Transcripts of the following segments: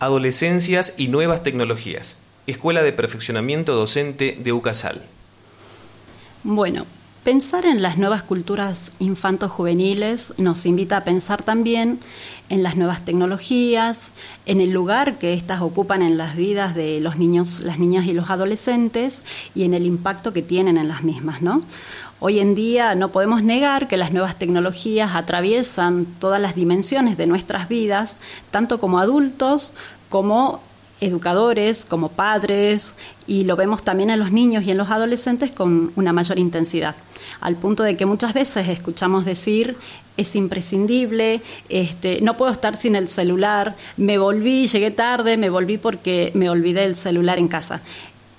Adolescencias y Nuevas Tecnologías, Escuela de Perfeccionamiento Docente de UCASAL. Bueno, pensar en las nuevas culturas infanto-juveniles nos invita a pensar también en las nuevas tecnologías, en el lugar que éstas ocupan en las vidas de los niños, las niñas y los adolescentes y en el impacto que tienen en las mismas, ¿no? Hoy en día no podemos negar que las nuevas tecnologías atraviesan todas las dimensiones de nuestras vidas, tanto como adultos como educadores, como padres, y lo vemos también en los niños y en los adolescentes con una mayor intensidad, al punto de que muchas veces escuchamos decir es imprescindible, este, no puedo estar sin el celular, me volví, llegué tarde, me volví porque me olvidé el celular en casa.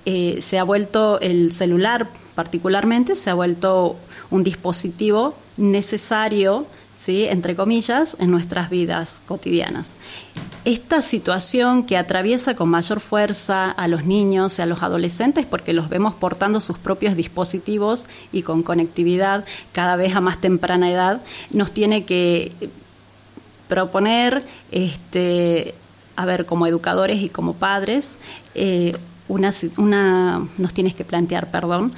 Eh, se ha vuelto el celular particularmente, se ha vuelto un dispositivo necesario, ¿sí? entre comillas, en nuestras vidas cotidianas. Esta situación que atraviesa con mayor fuerza a los niños y a los adolescentes, porque los vemos portando sus propios dispositivos y con conectividad cada vez a más temprana edad, nos tiene que proponer, este, a ver, como educadores y como padres, eh, una, una, nos tienes que plantear, perdón,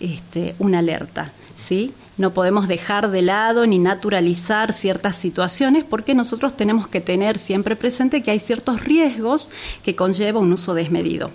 este, una alerta, ¿sí? No podemos dejar de lado ni naturalizar ciertas situaciones porque nosotros tenemos que tener siempre presente que hay ciertos riesgos que conlleva un uso desmedido.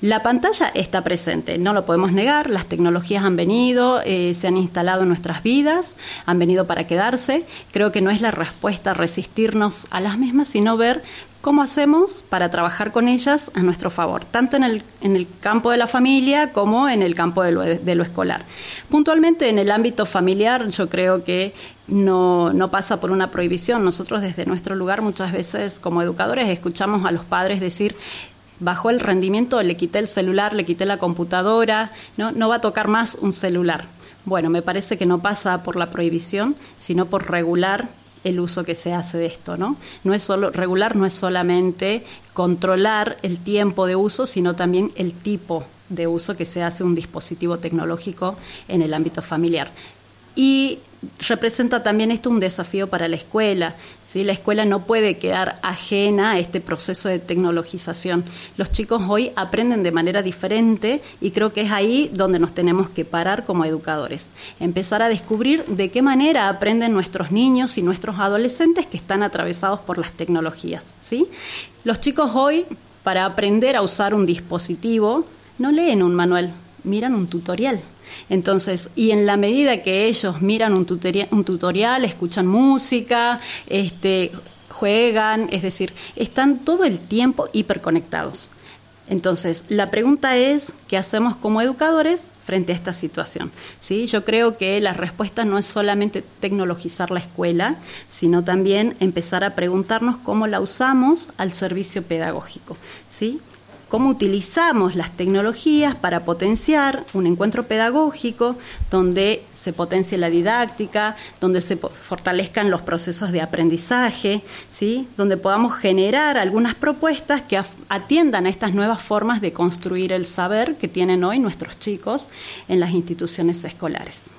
La pantalla está presente, no lo podemos negar, las tecnologías han venido, eh, se han instalado en nuestras vidas, han venido para quedarse. Creo que no es la respuesta resistirnos a las mismas, sino ver cómo hacemos para trabajar con ellas a nuestro favor, tanto en el, en el campo de la familia como en el campo de lo, de lo, escolar. Puntualmente en el ámbito familiar yo creo que no, no pasa por una prohibición. Nosotros desde nuestro lugar muchas veces como educadores escuchamos a los padres decir bajó el rendimiento, le quité el celular, le quité la computadora, no, no va a tocar más un celular. Bueno, me parece que no pasa por la prohibición, sino por regular el uso que se hace de esto, ¿no? No es solo regular, no es solamente controlar el tiempo de uso, sino también el tipo de uso que se hace un dispositivo tecnológico en el ámbito familiar. Y representa también esto un desafío para la escuela. ¿sí? La escuela no puede quedar ajena a este proceso de tecnologización. Los chicos hoy aprenden de manera diferente y creo que es ahí donde nos tenemos que parar como educadores. Empezar a descubrir de qué manera aprenden nuestros niños y nuestros adolescentes que están atravesados por las tecnologías. ¿sí? Los chicos hoy, para aprender a usar un dispositivo, no leen un manual, miran un tutorial. Entonces, y en la medida que ellos miran un tutorial, un tutorial escuchan música, este, juegan, es decir, están todo el tiempo hiperconectados. Entonces, la pregunta es, ¿qué hacemos como educadores frente a esta situación? ¿Sí? Yo creo que la respuesta no es solamente tecnologizar la escuela, sino también empezar a preguntarnos cómo la usamos al servicio pedagógico. ¿sí? Cómo utilizamos las tecnologías para potenciar un encuentro pedagógico donde se potencie la didáctica, donde se fortalezcan los procesos de aprendizaje, ¿sí? donde podamos generar algunas propuestas que atiendan a estas nuevas formas de construir el saber que tienen hoy nuestros chicos en las instituciones escolares.